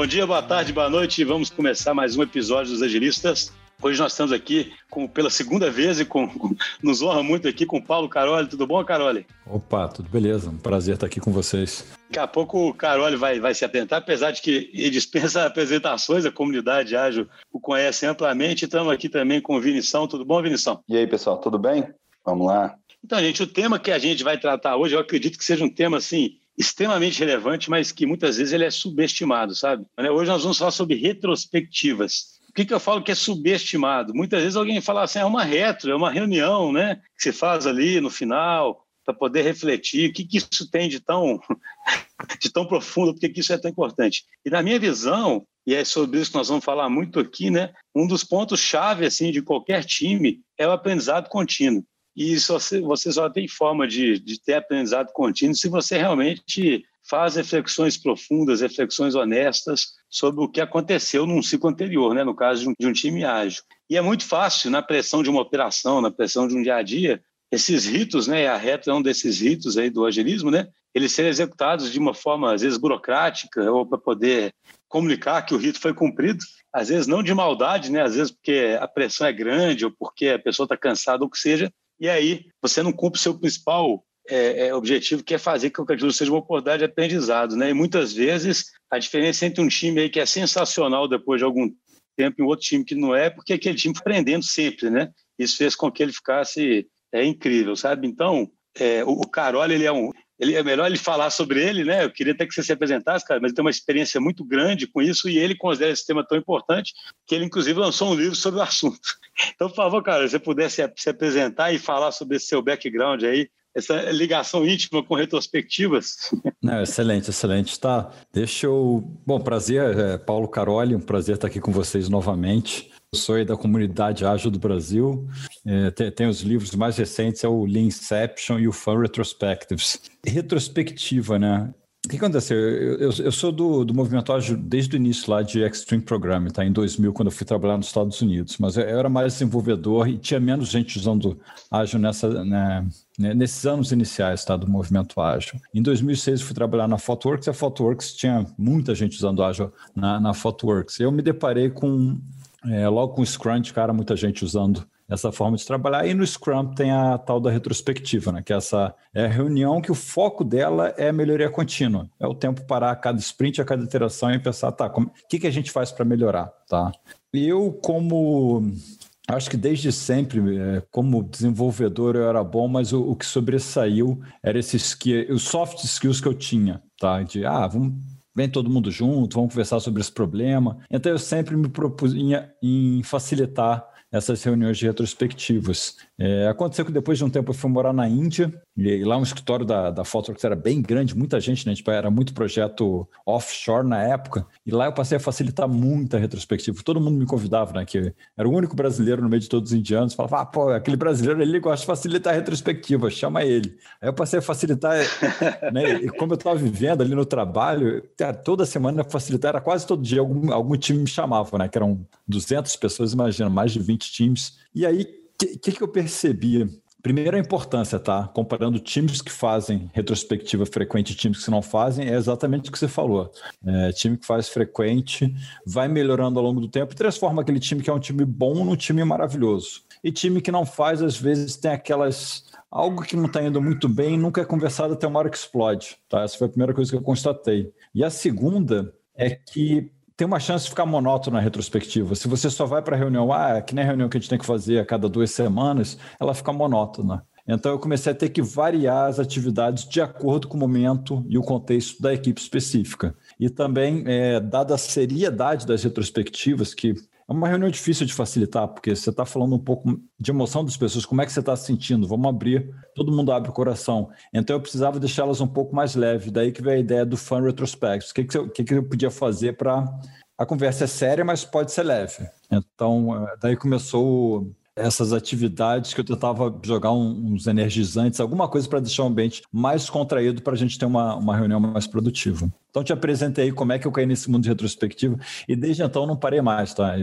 Bom dia, boa tarde, boa noite. Vamos começar mais um episódio dos Agilistas. Hoje nós estamos aqui com, pela segunda vez e com, com, nos honra muito aqui com o Paulo Caroli. Tudo bom, Caroli? Opa, tudo beleza. Um prazer estar aqui com vocês. Daqui a pouco o Caroli vai, vai se apresentar, apesar de que ele dispensa apresentações, a comunidade ágil o conhece amplamente. Estamos aqui também com o Vinição. Tudo bom, Vinição? E aí, pessoal, tudo bem? Vamos lá. Então, gente, o tema que a gente vai tratar hoje, eu acredito que seja um tema assim extremamente relevante, mas que muitas vezes ele é subestimado, sabe? Hoje nós vamos falar sobre retrospectivas. O que, que eu falo que é subestimado? Muitas vezes alguém fala assim, é uma retro, é uma reunião, né? Que se faz ali no final para poder refletir o que, que isso tem de tão, de tão profundo, por que isso é tão importante. E na minha visão, e é sobre isso que nós vamos falar muito aqui, né? Um dos pontos-chave assim, de qualquer time é o aprendizado contínuo. E você, você só tem forma de, de ter aprendizado contínuo se você realmente faz reflexões profundas, reflexões honestas sobre o que aconteceu num ciclo anterior, né? no caso de um, de um time ágil. E é muito fácil, na pressão de uma operação, na pressão de um dia a dia, esses ritos, né, a reta é um desses ritos aí do agilismo, né, eles serem executados de uma forma, às vezes, burocrática, ou para poder comunicar que o rito foi cumprido, às vezes não de maldade, né, às vezes porque a pressão é grande, ou porque a pessoa está cansada, ou o que seja, e aí você não cumpre o seu principal é, é, objetivo, que é fazer que aquilo seja uma oportunidade de aprendizado. Né? E muitas vezes a diferença entre um time aí que é sensacional depois de algum tempo e um outro time que não é, porque aquele time aprendendo sempre. Né? Isso fez com que ele ficasse é, incrível, sabe? Então, é, o, o Carol, ele é um, ele, é melhor ele falar sobre ele, né? Eu queria até que você se apresentasse, cara, mas ele tem uma experiência muito grande com isso e ele considera esse tema tão importante que ele, inclusive, lançou um livro sobre o assunto. Então, por favor, cara, se você pudesse se apresentar e falar sobre esse seu background aí, essa ligação íntima com retrospectivas. Não, excelente, excelente. Tá, deixa eu. Bom, prazer, é, Paulo Caroli, um prazer estar aqui com vocês novamente. Eu sou da comunidade ágil do Brasil. É, tem, tem, os livros mais recentes, é o Lean Inception e o Fun Retrospectives. Retrospectiva, né? O que aconteceu? Eu, eu, eu, sou do, do movimento ágil desde o início lá de Extreme Programming, tá? Em 2000, quando eu fui trabalhar nos Estados Unidos. Mas eu, eu era mais desenvolvedor e tinha menos gente usando ágil nessa, né, né, nesses anos iniciais tá, do movimento ágil. Em 2006, eu fui trabalhar na Photoworks e a Photoworks tinha muita gente usando ágil na, na Photoworks. Eu me deparei com, é, logo com o Scrum, cara, muita gente usando essa forma de trabalhar. E no Scrum tem a tal da retrospectiva, né? que é essa é reunião que o foco dela é melhoria contínua. É o tempo parar a cada sprint, a cada iteração e pensar, tá, o que, que a gente faz para melhorar? Tá? Eu, como Acho que desde sempre, é, como desenvolvedor, eu era bom, mas o, o que sobressaiu era esses que, os soft skills que eu tinha, tá? De ah, vamos vem todo mundo junto, vamos conversar sobre esse problema. Então eu sempre me propunha em facilitar essas reuniões de retrospectivas. É, aconteceu que depois de um tempo eu fui morar na Índia, e lá um escritório da, da Photoworks era bem grande, muita gente, né? Tipo, era muito projeto offshore na época, e lá eu passei a facilitar muita retrospectiva. Todo mundo me convidava, né? Que era o único brasileiro no meio de todos os indianos, falava, ah, pô, aquele brasileiro ele gosta de facilitar a retrospectiva, chama ele. Aí eu passei a facilitar, né? E como eu estava vivendo ali no trabalho, toda semana facilitar, era quase todo dia, algum, algum time me chamava, né? Que eram 200 pessoas, imagina, mais de 20 times. E aí, o que, que eu percebia? Primeiro, a importância, tá? Comparando times que fazem retrospectiva frequente e times que não fazem, é exatamente o que você falou. É, time que faz frequente vai melhorando ao longo do tempo e transforma aquele time que é um time bom num time maravilhoso. E time que não faz, às vezes, tem aquelas. Algo que não está indo muito bem, nunca é conversado até uma hora que explode. Tá? Essa foi a primeira coisa que eu constatei. E a segunda é que tem uma chance de ficar monótono na retrospectiva. Se você só vai para a reunião, ah, que nem a reunião que a gente tem que fazer a cada duas semanas, ela fica monótona. Então eu comecei a ter que variar as atividades de acordo com o momento e o contexto da equipe específica. E também, é, dada a seriedade das retrospectivas, que uma reunião difícil de facilitar, porque você está falando um pouco de emoção das pessoas, como é que você está se sentindo, vamos abrir, todo mundo abre o coração. Então eu precisava deixá-las um pouco mais leve, daí que veio a ideia do Fun Retrospect. O que, que, eu, que, que eu podia fazer para... A conversa é séria, mas pode ser leve. Então, eh, daí começou essas atividades que eu tentava jogar uns energizantes, alguma coisa para deixar o ambiente mais contraído para a gente ter uma, uma reunião mais produtiva. Então, te apresentei como é que eu caí nesse mundo de retrospectiva e desde então não parei mais, tá?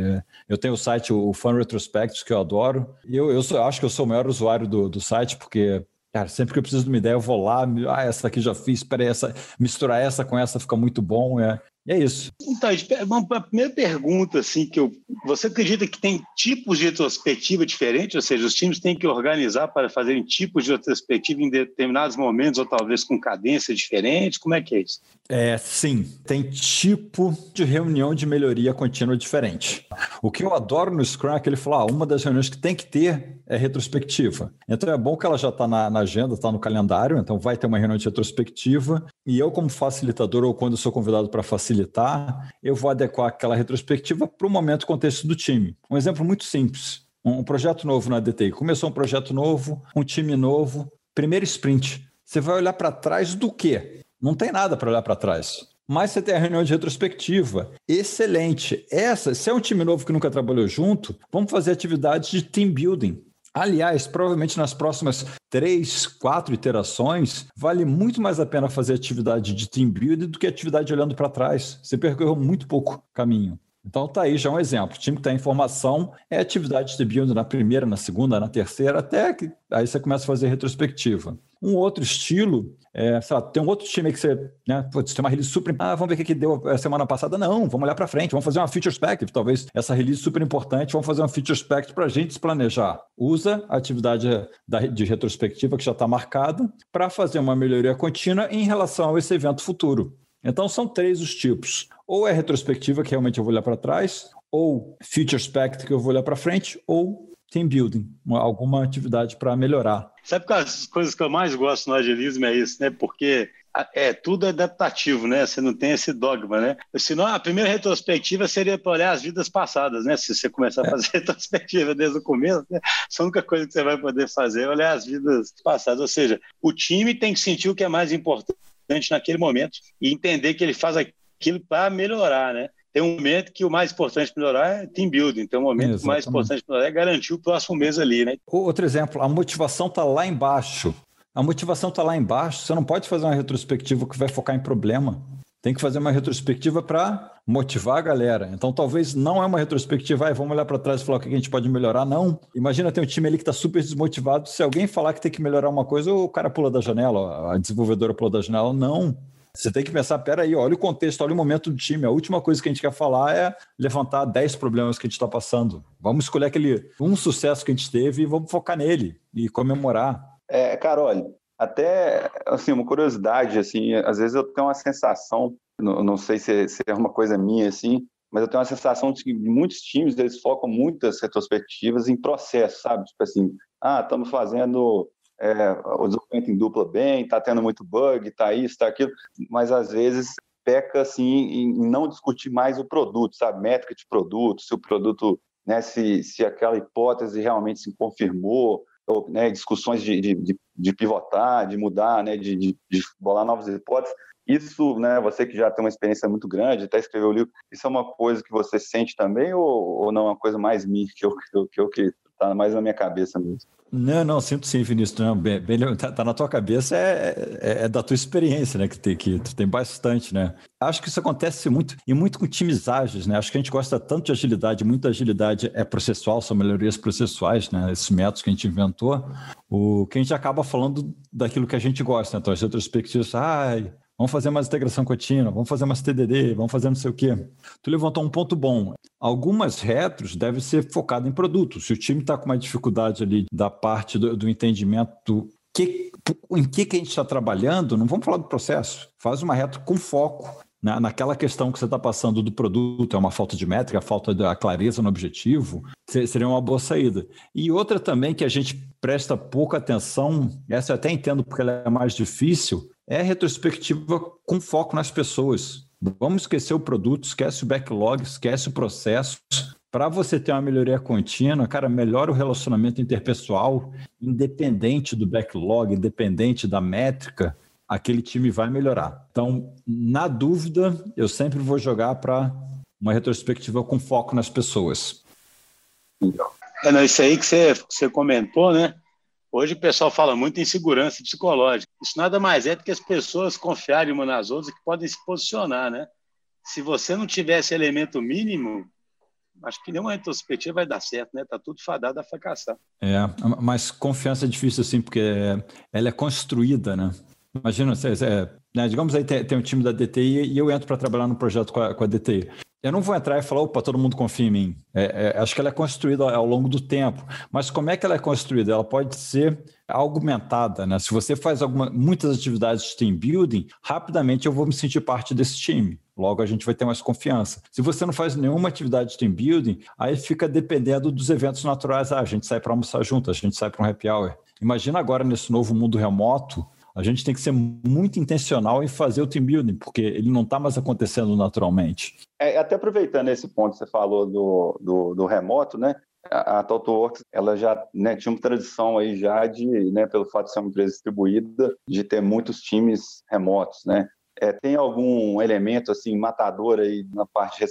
Eu tenho o site, o Fun Retrospectives, que eu adoro. Eu, eu, sou, eu acho que eu sou o maior usuário do, do site, porque Cara, sempre que eu preciso de uma ideia, eu vou lá, ah, essa aqui já fiz, espera essa, misturar essa com essa fica muito bom. É. E é isso. Então, a primeira pergunta, assim, que eu. Você acredita que tem tipos de retrospectiva diferentes? Ou seja, os times têm que organizar para fazerem tipos de retrospectiva em determinados momentos, ou talvez com cadências diferentes? Como é que é isso? É, sim, tem tipo de reunião de melhoria contínua diferente. O que eu adoro no Scrum é que ele falou: ah, uma das reuniões que tem que ter é retrospectiva. Então é bom que ela já está na, na, agenda, está no calendário, então vai ter uma reunião de retrospectiva. E eu, como facilitador, ou quando sou convidado para facilitar, eu vou adequar aquela retrospectiva para o momento e contexto do time. Um exemplo muito simples. Um projeto novo na DTI. Começou um projeto novo, um time novo, primeiro sprint. Você vai olhar para trás do quê? Não tem nada para olhar para trás mas você tem a reunião de retrospectiva. Excelente. Essa, se é um time novo que nunca trabalhou junto, vamos fazer atividades de team building. Aliás, provavelmente nas próximas três, quatro iterações, vale muito mais a pena fazer atividade de team building do que atividade olhando para trás. Você percorreu muito pouco caminho. Então tá aí já um exemplo. O time que tem informação é atividade de build na primeira, na segunda, na terceira, até que aí você começa a fazer retrospectiva. Um outro estilo, é, lá, tem um outro time que você, né, tem uma release super, ah, vamos ver o que deu a semana passada. Não, vamos olhar para frente, vamos fazer uma feature spec, talvez essa release super importante, vamos fazer uma feature spec para a gente se planejar. Usa a atividade de retrospectiva que já está marcada para fazer uma melhoria contínua em relação a esse evento futuro. Então são três os tipos. Ou é retrospectiva, que realmente eu vou olhar para trás, ou Future Spect, que eu vou olhar para frente, ou team building, uma, alguma atividade para melhorar. Sabe que as coisas que eu mais gosto no agilismo é isso, né? Porque é tudo é adaptativo, né? Você não tem esse dogma, né? Senão a primeira retrospectiva seria para olhar as vidas passadas, né? Se você começar a é. fazer retrospectiva desde o começo, né? a única coisa que você vai poder fazer é olhar as vidas passadas. Ou seja, o time tem que sentir o que é mais importante naquele momento e entender que ele faz aquilo para melhorar, né? Tem um momento que o mais importante melhorar é team building, tem um momento Exatamente. que o mais importante melhorar é garantir o próximo mês ali, né? Outro exemplo, a motivação está lá embaixo. A motivação está lá embaixo, você não pode fazer uma retrospectiva que vai focar em problema. Tem que fazer uma retrospectiva para motivar a galera. Então, talvez não é uma retrospectiva, ah, vamos olhar para trás e falar o que a gente pode melhorar. Não. Imagina ter um time ali que está super desmotivado. Se alguém falar que tem que melhorar uma coisa, o cara pula da janela, a desenvolvedora pula da janela. Não. Você tem que pensar, peraí, olha o contexto, olha o momento do time. A última coisa que a gente quer falar é levantar 10 problemas que a gente está passando. Vamos escolher aquele um sucesso que a gente teve e vamos focar nele e comemorar. É, Carol, até, assim, uma curiosidade, assim, às vezes eu tenho uma sensação, não, não sei se, se, é uma coisa minha, assim, mas eu tenho uma sensação de que muitos times, eles focam muitas retrospectivas em processo, sabe? Tipo assim, ah, estamos fazendo é, o desenvolvimento em dupla bem, está tendo muito bug, está isso, está aquilo, mas às vezes peca, assim, em não discutir mais o produto, sabe? Métrica de produto, se o produto, né, se, se aquela hipótese realmente se confirmou, ou, né, discussões de, de, de, pivotar, de mudar, né, de, de, de bolar novas hipóteses. Isso, né, você que já tem uma experiência muito grande, até escreveu o livro, isso é uma coisa que você sente também ou, ou não é uma coisa mais minha que eu que eu que está mais na minha cabeça mesmo? Não, não, sinto sim, Vinícius. Não, bem, bem, tá, tá, na tua cabeça, é, é, é, da tua experiência, né? Que, tem, que tem bastante, né? Acho que isso acontece muito, e muito com times ágeis, né? Acho que a gente gosta tanto de agilidade, muita agilidade é processual, são melhorias processuais, né? Esses métodos que a gente inventou, o que a gente acaba falando daquilo que a gente gosta, né? Então, as retrospectivas, ai, Vamos fazer mais integração contínua, vamos fazer mais TDD, vamos fazer não sei o quê. Tu levantou um ponto bom. Algumas retros devem ser focadas em produto. Se o time está com uma dificuldade ali da parte do, do entendimento que, em que, que a gente está trabalhando, não vamos falar do processo. Faz uma retro com foco na, naquela questão que você está passando do produto, é uma falta de métrica, falta da clareza no objetivo, seria uma boa saída. E outra também que a gente presta pouca atenção, essa eu até entendo porque ela é mais difícil, é retrospectiva com foco nas pessoas. Vamos esquecer o produto, esquece o backlog, esquece o processo. Para você ter uma melhoria contínua, cara, melhora o relacionamento interpessoal, independente do backlog, independente da métrica, aquele time vai melhorar. Então, na dúvida, eu sempre vou jogar para uma retrospectiva com foco nas pessoas. É, não, isso aí que você, você comentou, né? Hoje o pessoal fala muito em segurança psicológica. Isso nada mais é do que as pessoas confiarem umas nas outras que podem se posicionar, né? Se você não tiver esse elemento mínimo, acho que nenhuma retrospectiva vai dar certo, né? Tá tudo fadado a fracassar. É, mas confiança é difícil assim, porque ela é construída, né? Imagina, é, né, digamos aí tem, tem, um time da DTI e eu entro para trabalhar no projeto com a, com a DTI. Eu não vou entrar e falar, opa, todo mundo confia em mim. É, é, acho que ela é construída ao longo do tempo. Mas como é que ela é construída? Ela pode ser augmentada, né? Se você faz alguma, muitas atividades de team building, rapidamente eu vou me sentir parte desse time. Logo, a gente vai ter mais confiança. Se você não faz nenhuma atividade de team building, aí fica dependendo dos eventos naturais. Ah, a gente sai para almoçar junto, a gente sai para um happy hour. Imagina agora nesse novo mundo remoto, a gente tem que ser muito intencional em fazer o team building, porque ele não está mais acontecendo naturalmente. É, até aproveitando esse ponto que você falou do, do, do remoto, né? A, a TotalWorks, ela já né, tinha uma tradição aí já de, né, pelo fato de ser uma empresa distribuída, de ter muitos times remotos, né? É, tem algum elemento assim matador aí na parte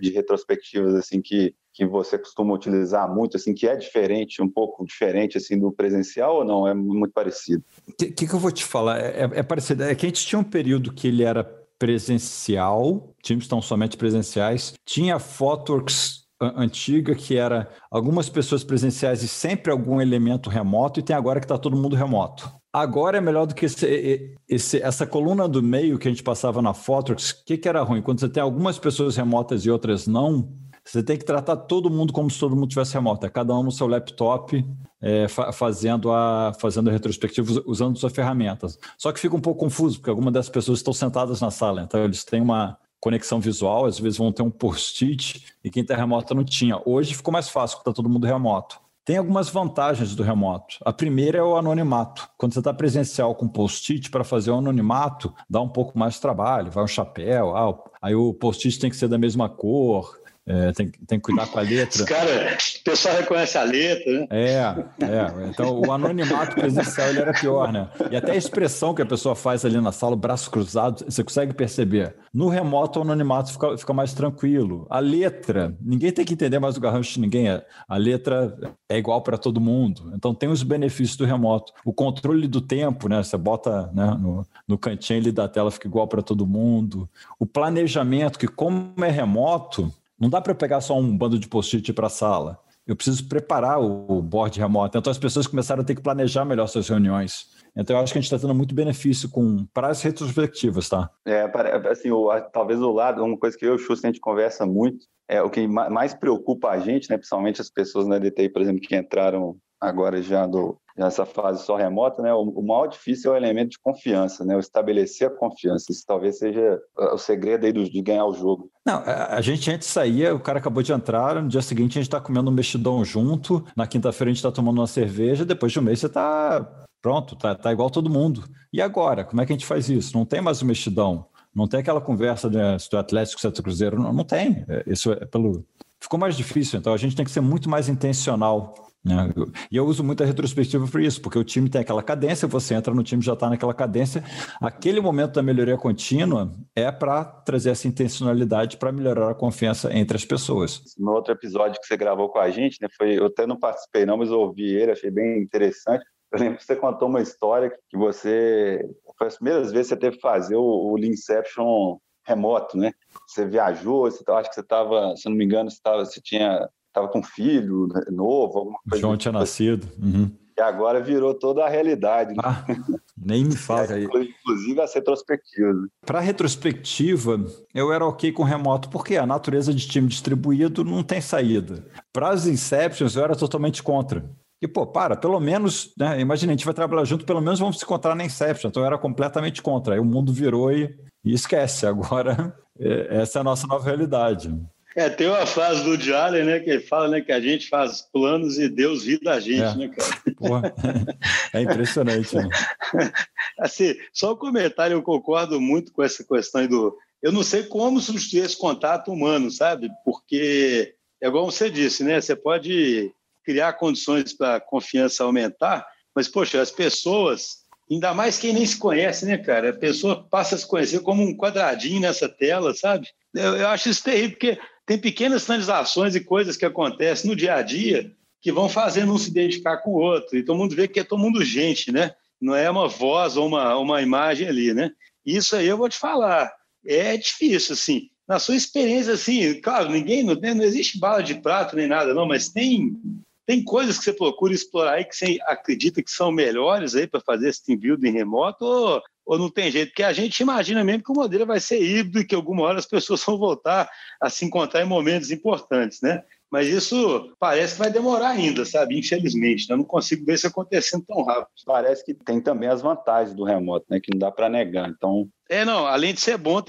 de retrospectivas assim que, que você costuma utilizar muito assim que é diferente um pouco diferente assim do presencial ou não? É muito parecido? O que, que, eu vou te falar? É, é parecido. É que a gente tinha um período que ele era presencial times estão somente presenciais. Tinha Photoworks antiga que era algumas pessoas presenciais e sempre algum elemento remoto e tem agora que está todo mundo remoto. Agora é melhor do que esse, esse, essa coluna do meio que a gente passava na Fotox. O que, que era ruim? Quando você tem algumas pessoas remotas e outras não, você tem que tratar todo mundo como se todo mundo tivesse remoto. É cada um no seu laptop, é, fa fazendo a fazendo a retrospectiva usando suas ferramentas. Só que fica um pouco confuso, porque algumas das pessoas estão sentadas na sala, então eles têm uma conexão visual, às vezes vão ter um post-it e quem está remoto não tinha. Hoje ficou mais fácil, porque está todo mundo remoto. Tem algumas vantagens do remoto. A primeira é o anonimato. Quando você está presencial com post-it para fazer o anonimato, dá um pouco mais de trabalho. Vai um chapéu, ah, aí o post-it tem que ser da mesma cor, é, tem, tem que cuidar com a letra. Os caras, o pessoal reconhece a letra, né? É, é. Então, o anonimato presencial ele era pior, né? E até a expressão que a pessoa faz ali na sala, braço cruzado, você consegue perceber. No remoto, o anonimato fica, fica mais tranquilo. A letra, ninguém tem que entender mais o garrancho de ninguém. A letra é igual para todo mundo. Então, tem os benefícios do remoto. O controle do tempo, né? Você bota né, no, no cantinho ali da tela, fica igual para todo mundo. O planejamento, que como é remoto, não dá para pegar só um bando de post-it para a sala. Eu preciso preparar o board remoto. Então as pessoas começaram a ter que planejar melhor suas reuniões. Então eu acho que a gente está tendo muito benefício com para as retrospectivas, tá? É, assim, o, talvez o lado, uma coisa que eu e o Xuxa, a gente conversa muito, é o que mais preocupa a gente, né, principalmente as pessoas na DTI, por exemplo, que entraram agora já do, nessa fase só remota, né, o, o maior difícil é o elemento de confiança, né, o estabelecer a confiança. Isso talvez seja o segredo aí do, de ganhar o jogo. Não, a gente antes saía, o cara acabou de entrar, no dia seguinte a gente está comendo um mexidão junto, na quinta-feira a gente está tomando uma cerveja, depois de um mês você está pronto, tá, tá igual todo mundo. E agora, como é que a gente faz isso? Não tem mais o mexidão, não tem aquela conversa se do Atlético, se do Cruzeiro, não, não tem. É, isso é pelo... Ficou mais difícil, então a gente tem que ser muito mais intencional né? E eu uso muito a retrospectiva por isso, porque o time tem aquela cadência, você entra no time já está naquela cadência. Aquele momento da melhoria contínua é para trazer essa intencionalidade para melhorar a confiança entre as pessoas. No outro episódio que você gravou com a gente, né, foi, eu até não participei não, mas eu ouvi ele, achei bem interessante. Eu lembro que você contou uma história que você, foi as primeiras vezes que você teve que fazer o, o Leanception remoto, né? Você viajou, você, acho que você estava, se não me engano, você, tava, você tinha estava com um filho novo, alguma coisa. João tinha nascido. Uhum. E agora virou toda a realidade. Né? Ah, nem me fala aí. Inclusive as retrospectivas. Para retrospectiva, eu era ok com remoto, porque a natureza de time distribuído não tem saída. Para as Inceptions, eu era totalmente contra. E, pô, para, pelo menos, né? Imagina, a gente vai trabalhar junto, pelo menos vamos se encontrar na Inception. Então eu era completamente contra. Aí o mundo virou e, e esquece. Agora, é, essa é a nossa nova realidade. É, tem uma frase do Jalen, né, que ele fala né, que a gente faz planos e Deus ri da gente, é. né, cara? Porra, é impressionante. Né? Assim, só um comentário, eu concordo muito com essa questão do... Eu não sei como substituir esse contato humano, sabe? Porque, é igual você disse, né, você pode criar condições para a confiança aumentar, mas, poxa, as pessoas, ainda mais quem nem se conhece, né, cara? A pessoa passa a se conhecer como um quadradinho nessa tela, sabe? Eu, eu acho isso terrível, porque tem pequenas transações e coisas que acontecem no dia a dia que vão fazendo um se identificar com o outro. E todo mundo vê que é todo mundo gente, né? Não é uma voz ou uma, uma imagem ali, né? Isso aí eu vou te falar. É difícil, assim. Na sua experiência, assim, claro, ninguém, não, não existe bala de prato nem nada, não, mas tem, tem coisas que você procura explorar aí que você acredita que são melhores aí para fazer esse team building remoto ou, ou não tem jeito? Porque a gente imagina mesmo que o modelo vai ser híbrido e que alguma hora as pessoas vão voltar a se encontrar em momentos importantes, né? Mas isso parece que vai demorar ainda, sabe? Infelizmente, né? eu não consigo ver isso acontecendo tão rápido. Parece que tem também as vantagens do remoto, né? Que não dá para negar. Então, é, não, além de ser bom,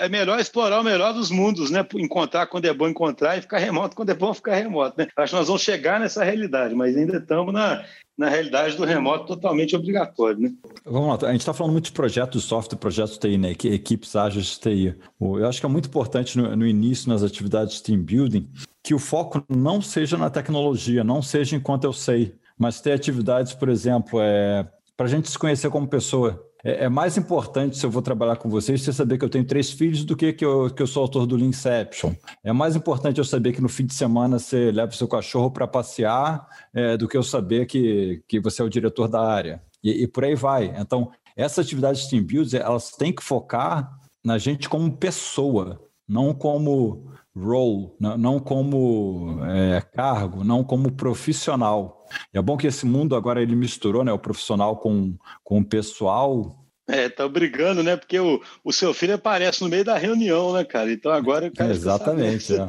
é melhor explorar o melhor dos mundos, né? Encontrar quando é bom encontrar e ficar remoto quando é bom ficar remoto, né? Acho que nós vamos chegar nessa realidade, mas ainda estamos na, na realidade do remoto totalmente obrigatório, né? Vamos lá, a gente está falando muito de projetos de software, projetos TI, né? Equipes ágeis de TI. Eu acho que é muito importante no, no início, nas atividades de team building, que o foco não seja na tecnologia, não seja enquanto eu sei, mas ter atividades, por exemplo, é, para a gente se conhecer como pessoa. É, é, mais importante, se eu vou trabalhar com vocês, você saber que eu tenho três filhos do que que eu, que eu sou autor do Leanception. É mais importante eu saber que no fim de semana você leva o seu cachorro para passear é, do que eu saber que, que você é o diretor da área. E, e por aí vai. Então, essas atividades de team building, elas têm que focar na gente como pessoa, não como role, não como é, cargo, não como profissional. É bom que esse mundo agora ele misturou né, o profissional com, com o pessoal. É, tá brigando, né? Porque o, o seu filho aparece no meio da reunião, né, cara? Então agora o cara. Exatamente. É.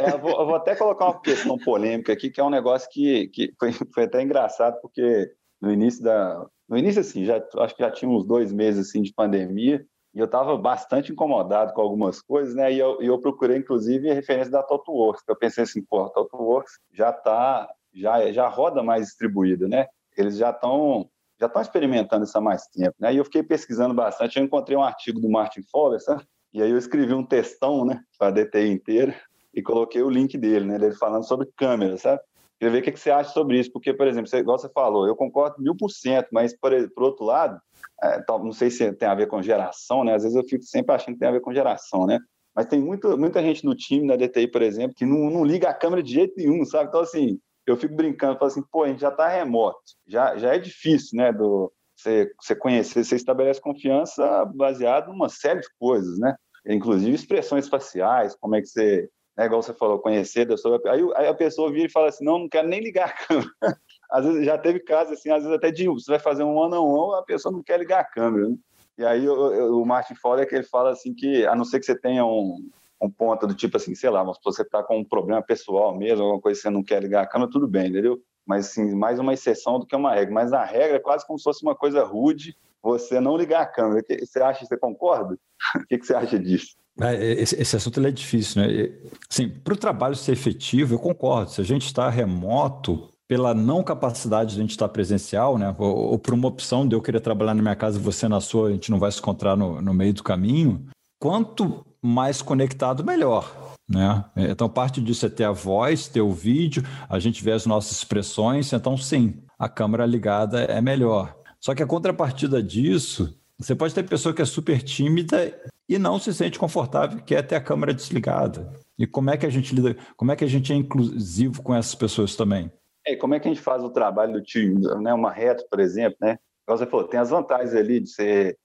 É, eu, vou, eu, vou, até colocar uma questão polêmica aqui, que é um negócio que, que foi, foi até engraçado, porque no início da. No início, assim, já, acho que já tinha uns dois meses assim, de pandemia, e eu estava bastante incomodado com algumas coisas, né? E eu, eu procurei, inclusive, a referência da TotalWorks, que eu pensei assim, pô, a TotalWorks já está, já, já roda mais distribuída, né? Eles já estão já estão experimentando isso há mais tempo, né? E eu fiquei pesquisando bastante, eu encontrei um artigo do Martin Fowler, sabe? E aí eu escrevi um textão, né, para a DTI inteira, e coloquei o link dele, né, dele falando sobre câmera, sabe? Queria ver o que você acha sobre isso, porque, por exemplo, você, igual você falou, eu concordo mil por cento, mas, por, por outro lado, é, não sei se tem a ver com geração, né? Às vezes eu fico sempre achando que tem a ver com geração, né? Mas tem muito, muita gente no time, na DTI, por exemplo, que não, não liga a câmera de jeito nenhum, sabe? Então, assim, eu fico brincando, falo assim, pô, a gente já está remoto, já, já é difícil, né? Do, você, você conhecer, você estabelece confiança baseado em uma série de coisas, né? Inclusive expressões faciais, como é que você, né, igual você falou, conhecer da sua. Aí, aí a pessoa vira e fala assim: não, não quero nem ligar a câmera. às vezes já teve casos assim, às vezes até de você vai fazer um one on one, a pessoa não quer ligar a câmera. Né? E aí o, o Martin Fowler é que ele fala assim que a não ser que você tenha um, um ponto do tipo assim, sei lá, mas você está com um problema pessoal mesmo, alguma coisa que você não quer ligar a câmera, tudo bem, entendeu? Mas assim, mais uma exceção do que uma regra. Mas a regra é quase como se fosse uma coisa rude você não ligar a câmera. Você acha, você concorda? O que, você acha disso? É, esse, esse, assunto é difícil, né? Assim, para o trabalho ser efetivo, eu concordo. Se a gente está remoto, pela não capacidade de a gente estar presencial, né? Ou, ou, por uma opção de eu querer trabalhar na minha casa e você na sua, a gente não vai se encontrar no, no meio do caminho. Quanto mais conectado, melhor. Né? Então, parte disso é ter a voz, ter o vídeo, a gente vê as nossas expressões. Então, sim, a câmera ligada é melhor. Só que a contrapartida disso, você pode ter pessoa que é super tímida e não se sente confortável, quer ter a câmera desligada. E como é que a gente lida, como é que a gente é inclusivo com essas pessoas também? É, como é que a gente faz o trabalho do time, né? Uma reto, por exemplo, né? Você falou, tem as vantagens ali de você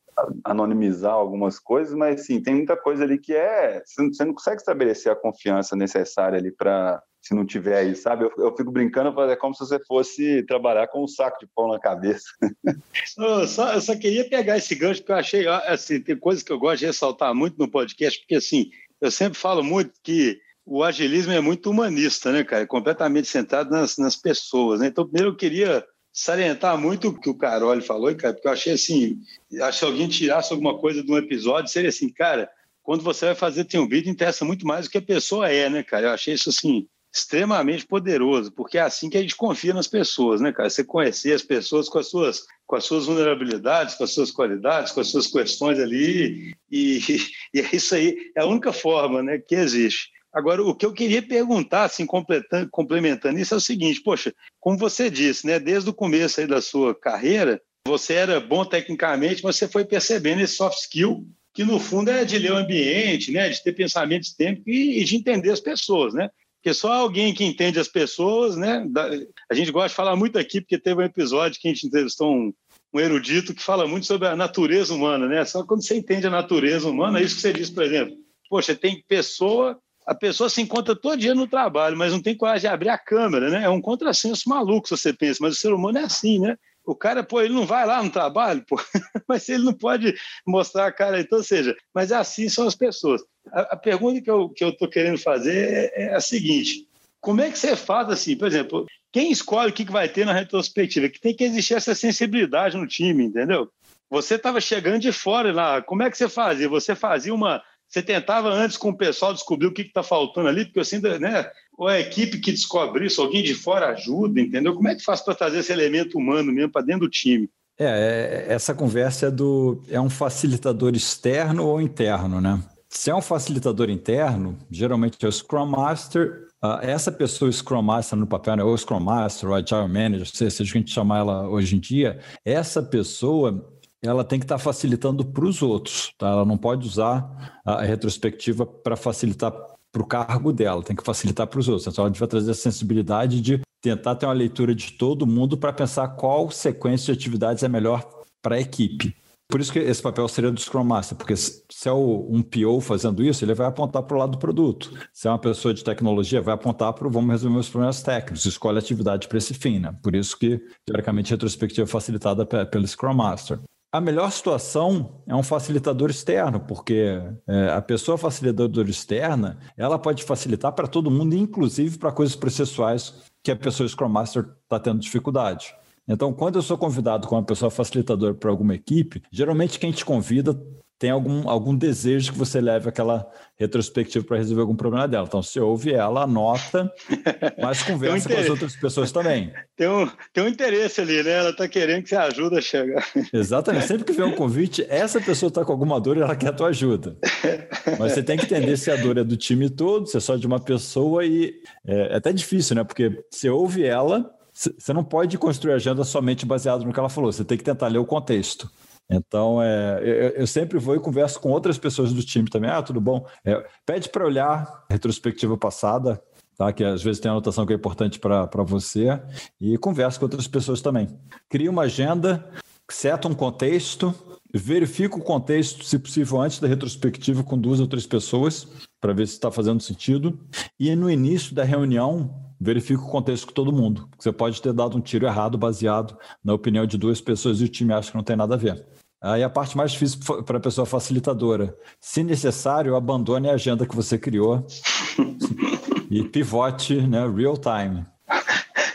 anonimizar algumas coisas, mas sim, tem muita coisa ali que é você não consegue estabelecer a confiança necessária ali para se não tiver aí, sabe? Eu, eu, fico brincando, é como se você fosse trabalhar com um saco de pão na cabeça. eu, só, eu só queria pegar esse gancho, porque eu achei, assim, tem coisas que eu gosto de ressaltar muito no podcast, porque, assim, eu sempre falo muito que o agilismo é muito humanista, né, cara? É completamente centrado nas, nas pessoas, né? Então, primeiro eu queria salientar muito o que o Carol falou, cara, porque eu achei assim, acho que alguém tirasse alguma coisa de um episódio, seria assim, cara, quando você vai fazer tem um vídeo, interessa muito mais do que a pessoa é, né, cara? Eu achei isso assim extremamente poderoso, porque é assim que a gente confia nas pessoas, né, cara? Você conhecer as pessoas com as suas com as suas vulnerabilidades, com as suas qualidades, com as suas questões ali, e, e é isso aí, é a única forma, né, que existe. Agora, o que eu queria perguntar, assim, complementando isso, é o seguinte: poxa, como você disse, né, desde o começo da sua carreira, você era bom tecnicamente, mas você foi percebendo esse soft skill, que no fundo é de ler o ambiente, né, de ter pensamento sistêmico e, e de entender as pessoas, né? Porque só alguém que entende as pessoas, né? A gente gosta de falar muito aqui, porque teve um episódio que a gente entrevistou um, um erudito que fala muito sobre a natureza humana, né? Só quando você entende a natureza humana, é isso que você diz, por exemplo. Poxa, tem pessoa a pessoa se encontra todo dia no trabalho, mas não tem coragem de abrir a câmera, né? É um contrassenso maluco se você pensa, mas o ser humano é assim, né? O cara, pô, ele não vai lá no trabalho, pô, mas ele não pode mostrar a cara. Então, seja, mas assim são as pessoas. A, a pergunta que eu que eu querendo fazer é, é a seguinte: como é que você faz assim, por exemplo, quem escolhe o que vai ter na retrospectiva? Que tem que existir essa sensibilidade no time, entendeu? Você estava chegando de fora lá, como é que você fazia? Você fazia uma. Você tentava antes com o pessoal descobrir o que está faltando ali, porque assim, né? Ou a equipe que descobre isso, alguém de fora ajuda, entendeu? Como é que faz para trazer esse elemento humano mesmo para dentro do time? É, é, essa conversa é do. É um facilitador externo ou interno, né? Se é um facilitador interno, geralmente é o Scrum Master. Uh, essa pessoa, Scrum Master no papel, né, ou Scrum Master, ou Agile Manager, seja o que a gente chamar ela hoje em dia, essa pessoa ela tem que estar tá facilitando para os outros. Tá? Ela não pode usar a retrospectiva para facilitar para o cargo dela, tem que facilitar para os outros. Então, a gente vai trazer a sensibilidade de tentar ter uma leitura de todo mundo para pensar qual sequência de atividades é melhor para a equipe. Por isso que esse papel seria do Scrum Master, porque se é um PO fazendo isso, ele vai apontar para o lado do produto. Se é uma pessoa de tecnologia, vai apontar para o vamos resolver os problemas técnicos, escolhe atividade para esse fim. Né? Por isso que, teoricamente, a retrospectiva é facilitada pelo Scrum Master. A melhor situação é um facilitador externo, porque é, a pessoa facilitadora externa, ela pode facilitar para todo mundo, inclusive para coisas processuais que a pessoa Scrum Master está tendo dificuldade. Então, quando eu sou convidado como pessoa facilitadora para alguma equipe, geralmente quem te convida tem algum, algum desejo que você leve aquela retrospectiva para resolver algum problema dela. Então, você ouve ela, anota, mas conversa um com as outras pessoas também. Tem um, tem um interesse ali, né? Ela está querendo que você ajude a chegar. Exatamente. Sempre que vem um convite, essa pessoa está com alguma dor e ela quer a tua ajuda. Mas você tem que entender se a dor é do time todo, se é só de uma pessoa e é, é até difícil, né? Porque você ouve ela, você não pode construir agenda somente baseado no que ela falou, você tem que tentar ler o contexto. Então, é, eu, eu, sempre vou e converso com outras pessoas do time também. Ah, tudo bom? É, pede para olhar a retrospectiva passada, tá? que às vezes tem anotação que é importante para você, e converso com outras pessoas também. Cria uma agenda, seta um contexto, verifica o contexto, se possível, antes da retrospectiva com duas ou três pessoas, para ver se está fazendo sentido. E no início da reunião, verifica o contexto com todo mundo. Você pode ter dado um tiro errado baseado na opinião de duas pessoas e o time acha que não tem nada a ver. Aí a parte mais difícil para a pessoa facilitadora. Se necessário, abandone a agenda que você criou e pivote né, real time.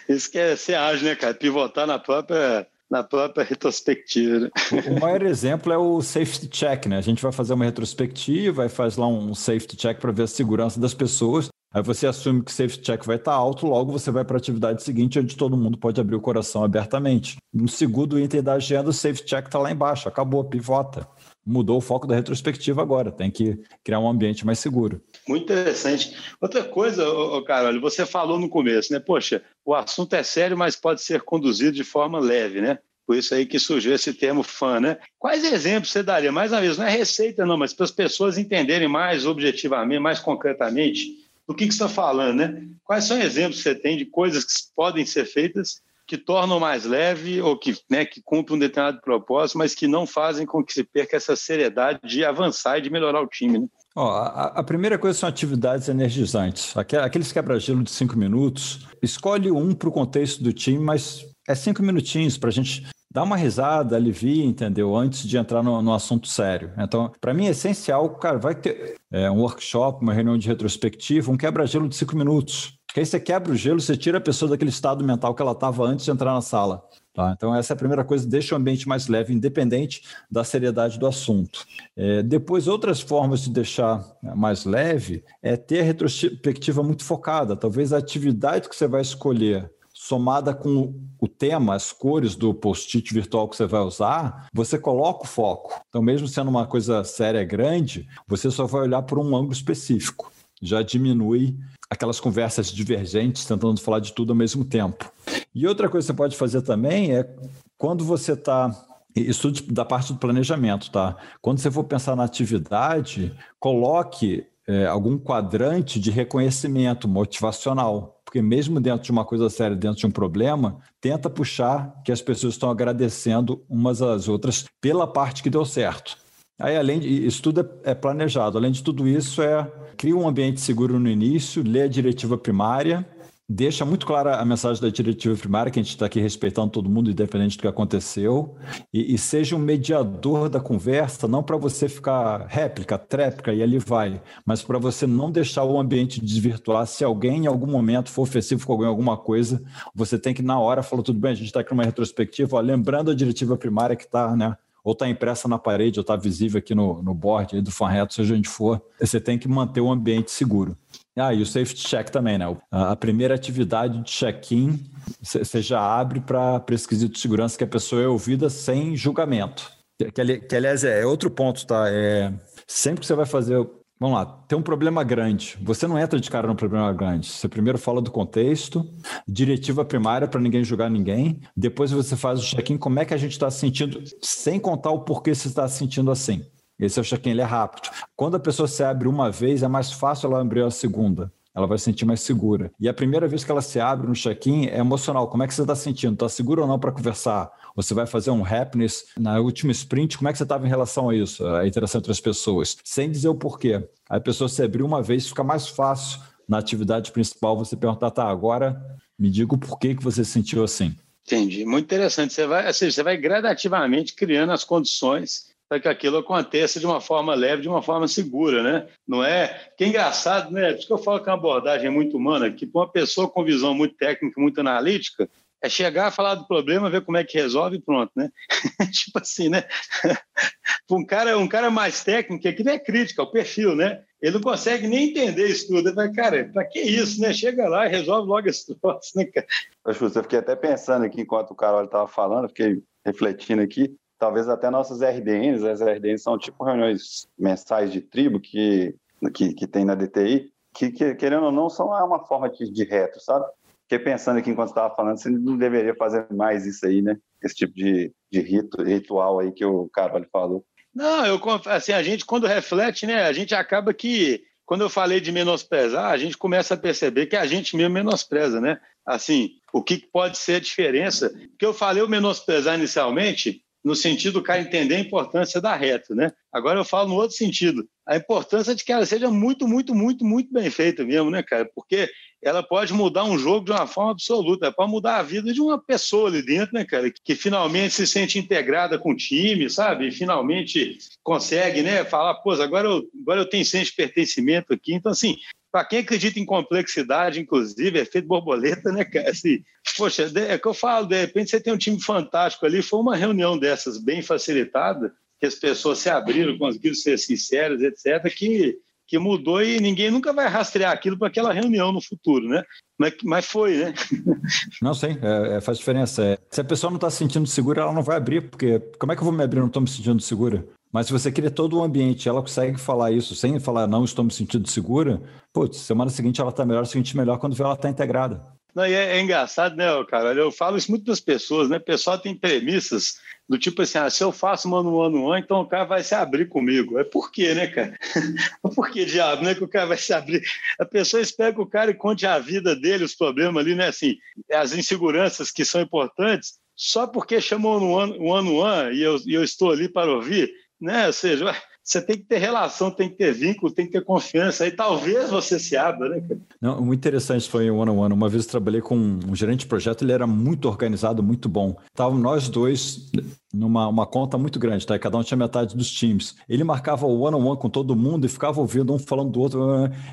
Isso que é ser ágil, né, cara? Pivotar na própria, na própria retrospectiva. Né? O maior exemplo é o safety check, né? A gente vai fazer uma retrospectiva e faz lá um safety check para ver a segurança das pessoas. Aí você assume que o safety check vai estar alto, logo você vai para a atividade seguinte, onde todo mundo pode abrir o coração abertamente. No segundo item da agenda, o safety check está lá embaixo, acabou, pivota. Mudou o foco da retrospectiva agora, tem que criar um ambiente mais seguro. Muito interessante. Outra coisa, Carol, você falou no começo, né? Poxa, o assunto é sério, mas pode ser conduzido de forma leve, né? Por isso aí que surgiu esse termo fã, né? Quais exemplos você daria? Mais uma vez, não é receita, não, mas para as pessoas entenderem mais objetivamente, mais concretamente, do que, que você está falando, né? Quais são exemplos que você tem de coisas que podem ser feitas que tornam mais leve ou que, né, que cumprem um determinado propósito, mas que não fazem com que se perca essa seriedade de avançar e de melhorar o time, né? Ó, a, a, primeira coisa são atividades energizantes. Aqueles quebra-gelo de cinco minutos. Escolhe um para o contexto do time, mas é cinco minutinhos para a gente dá uma risada, alivia, entendeu? Antes de entrar no, no assunto sério. Então, para mim é essencial, cara, vai ter é, um workshop, uma reunião de retrospectiva, um quebra-gelo de cinco minutos. Porque aí você quebra o gelo, você tira a pessoa daquele estado mental que ela estava antes de entrar na sala. Tá? Então, essa é a primeira coisa, deixa o ambiente mais leve, independente da seriedade do assunto. É, depois, outras formas de deixar mais leve é ter a retrospectiva muito focada. Talvez a atividade que você vai escolher somada com o tema, as cores do post-it virtual que você vai usar, você coloca o foco. Então, mesmo sendo uma coisa séria grande, você só vai olhar por um ângulo específico. Já diminui aquelas conversas divergentes, tentando falar de tudo ao mesmo tempo. E outra coisa que você pode fazer também é quando você está isso da parte do planejamento, tá? Quando você for pensar na atividade, coloque é, algum quadrante de reconhecimento motivacional. Porque mesmo dentro de uma coisa séria, dentro de um problema, tenta puxar que as pessoas estão agradecendo umas às outras pela parte que deu certo. Aí, além de isso tudo é, é planejado. Além de tudo isso, é cria um ambiente seguro no início, lê a diretiva primária, deixa muito clara a mensagem da diretiva primária, que a gente está aqui respeitando todo mundo, independente do que aconteceu, e, e seja um mediador da conversa, não para você ficar réplica, tréplica e ali vai, mas para você não deixar o ambiente desvirtuar. Se alguém em algum momento for ofensivo com alguém, alguma coisa, você tem que na hora falar, tudo bem, a gente está aqui numa retrospectiva, ó, lembrando a diretiva primária que está, né? ou está impressa na parede, ou está visível aqui no, no board do fanreto, seja onde for, você tem que manter o ambiente seguro. Ah, e o safety check também, né? A primeira atividade de check-in você já abre para esse quesito de segurança que a pessoa é ouvida sem julgamento. Que, que aliás, é outro ponto, tá? É, sempre que você vai fazer Vamos lá, tem um problema grande. Você não entra de cara no problema grande. Você primeiro fala do contexto, diretiva primária para ninguém julgar ninguém. Depois você faz o check-in, como é que a gente está se sentindo, sem contar o porquê você está se sentindo assim. Esse é o check-in, ele é rápido. Quando a pessoa se abre uma vez, é mais fácil ela abrir a segunda ela vai se sentir mais segura. E a primeira vez que ela se abre no check-in é emocional. Como é que você está sentindo? Está seguro ou não para conversar? Você vai fazer um happiness na última sprint? Como é que você estava em relação a isso, a interação entre as pessoas? Sem dizer o porquê. A pessoa se abriu uma vez, fica mais fácil na atividade principal você perguntar, tá, agora me diga o porquê que você se sentiu assim. Entendi. Muito interessante. Você vai, você vai gradativamente criando as condições para que aquilo aconteça de uma forma leve, de uma forma segura, né? Não é? Que é engraçado, né? Por isso que eu falo que é uma abordagem muito humana, que para uma pessoa com visão muito técnica, muito analítica, é chegar falar do problema, ver como é que resolve e pronto, né? tipo assim, né? um cara, um cara mais técnico, aqui não é crítica, é o perfil, né? Ele não consegue nem entender isso tudo. Ele vai, cara, para que isso, né? Chega lá e resolve logo esse troço, né, cara? Poxa, eu fiquei até pensando aqui enquanto o Carol estava falando, fiquei refletindo aqui talvez até nossas RDNs, as RDNs são tipo reuniões mensais de tribo que, que, que tem na DTI, que, que, querendo ou não, são uma forma de, de reto, sabe? Fiquei pensando aqui enquanto estava falando, você não deveria fazer mais isso aí, né? Esse tipo de, de rito, ritual aí que o Carvalho falou. Não, eu assim, a gente quando reflete, né, a gente acaba que quando eu falei de menosprezar, a gente começa a perceber que a gente mesmo menospreza, né? Assim, o que pode ser a diferença? Porque eu falei o menosprezar inicialmente, no sentido do cara entender a importância da reta, né? Agora eu falo no outro sentido, a importância de que ela seja muito, muito, muito, muito bem feita mesmo, né, cara? Porque ela pode mudar um jogo de uma forma absoluta, pode mudar a vida de uma pessoa ali dentro, né, cara? Que finalmente se sente integrada com o time, sabe? E finalmente consegue, né, falar, pô, agora eu, agora eu tenho senso de pertencimento aqui. Então, assim, para quem acredita em complexidade, inclusive, é feito borboleta, né, cara? Assim, poxa, é que eu falo, de repente você tem um time fantástico ali, foi uma reunião dessas bem facilitada, que as pessoas se abriram, conseguiram ser sinceras, etc., que, que mudou e ninguém nunca vai rastrear aquilo para aquela reunião no futuro, né? Mas, mas foi, né? Não, sim, é, é, faz diferença. É, se a pessoa não está se sentindo segura, ela não vai abrir, porque como é que eu vou me abrir? Não estou me sentindo segura. Mas se você cria todo o ambiente, ela consegue falar isso sem falar não estou me sentindo segura, putz, semana seguinte ela está melhor, seguinte melhor quando vê ela está integrada. Não, e é, é, engraçado, né, cara? Eu falo isso muito das pessoas, né? O pessoal tem premissas do tipo assim, ah, se eu faço mano ano ano, então o cara vai se abrir comigo. É por quê, né, cara? por que diabo, né, que o cara vai se abrir? A pessoa espera que o cara conte a vida dele, os problemas ali, né, assim, as inseguranças que são importantes, só porque chamou no ano, um ano ano e eu, e eu estou ali para ouvir, né? Ou seja, você tem que ter relação, tem que ter vínculo, tem que ter confiança, aí talvez você se abra, né? Não, muito interessante foi o One on One. Uma vez trabalhei com um gerente de projeto, ele era muito organizado, muito bom. Estavam nós dois numa uma conta muito grande, tá? Cada um tinha metade dos times. Ele marcava o one on one com todo mundo e ficava ouvindo um falando do outro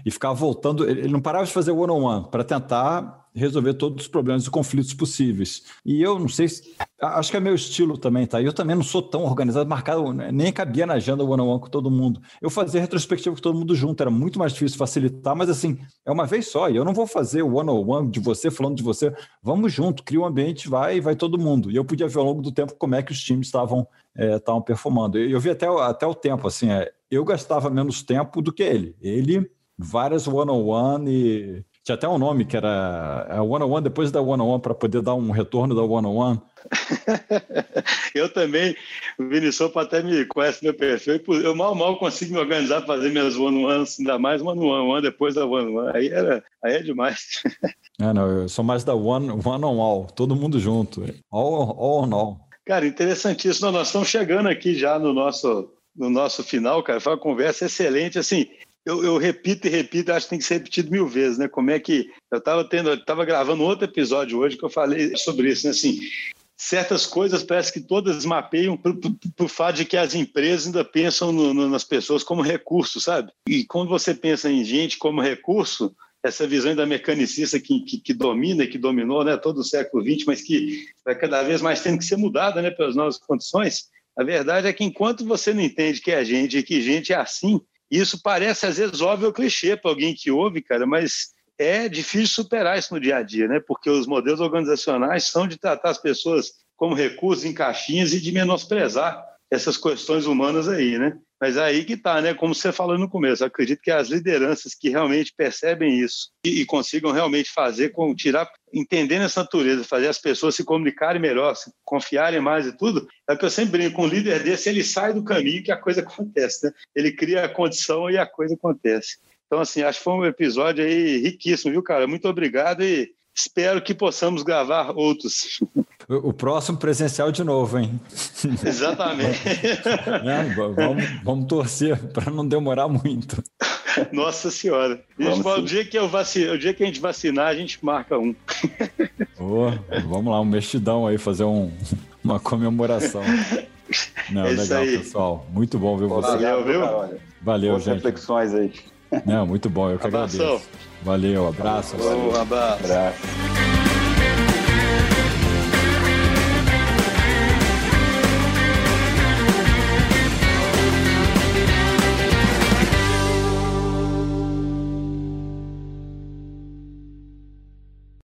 e ficava voltando. Ele não parava de fazer one on one para tentar resolver todos os problemas e conflitos possíveis. E eu não sei se. Acho que é meu estilo também, tá? Eu também não sou tão organizado, marcado, nem cabia na agenda one on one com todo mundo. Eu fazia retrospectiva com todo mundo junto, era muito mais difícil facilitar, mas assim, é uma vez só. E eu não vou fazer o one on one de você falando de você. Vamos junto, cria um ambiente, vai vai todo mundo. E eu podia ver ao longo do tempo como é que os times estavam é, estavam performando. Eu, eu vi até, até o tempo, assim, é, eu gastava menos tempo do que ele. Ele, várias one-on-one e tinha até um nome que era a One on One depois da One on One para poder dar um retorno da One on One. eu também, o Vinicius até me conhece meu perfil, eu mal mal consigo me organizar para fazer minhas One on One, ainda mais One on One depois da One on One. Aí, era, aí é demais. é, não, eu sou mais da One, one todo mundo junto. All, all on All. Cara, interessantíssimo. Nós estamos chegando aqui já no nosso, no nosso final, cara. Foi uma conversa excelente. Assim, eu, eu, repito e repito, acho que tem que ser repetido mil vezes, né? Como é que eu estava tendo, estava gravando outro episódio hoje que eu falei sobre isso, né? Assim, certas coisas parece que todas mapeiam para o fato de que as empresas ainda pensam no, no, nas pessoas como recurso, sabe? E quando você pensa em gente como recurso, essa visão da mecanicista que, que, que, domina e que dominou né, todo o século XX, mas que vai cada vez mais tendo que ser mudada né, pelas novas condições, a verdade é que enquanto você não entende que é gente e que gente é assim, isso parece às vezes óbvio clichê para alguém que ouve, cara, mas é difícil superar isso no dia a dia, né? Porque os modelos organizacionais são de tratar as pessoas como recursos em caixinhas e de menosprezar essas questões humanas aí, né? Mas é aí que está, né? Como você falou no começo, acredito que as lideranças que realmente percebem isso e, e consigam realmente fazer, com tirar, entendendo essa natureza, fazer as pessoas se comunicarem melhor, se confiarem mais e tudo, é que eu sempre brinco, um líder desse, ele sai do caminho que a coisa acontece, né? Ele cria a condição e a coisa acontece. Então, assim, acho que foi um episódio aí riquíssimo, viu, cara? Muito obrigado e espero que possamos gravar outros. O próximo presencial de novo, hein? Exatamente. É, vamos, vamos torcer para não demorar muito. Nossa Senhora. Gente, o, dia que eu o dia que a gente vacinar, a gente marca um. Oh, vamos lá, um mexidão aí, fazer um, uma comemoração. Não, é legal, pessoal. Muito bom ver você. Valeu, viu? Valeu, Boas gente. reflexões aí. Não, muito bom, eu que Abração. agradeço. Valeu, abraço. Um abraço. abraço.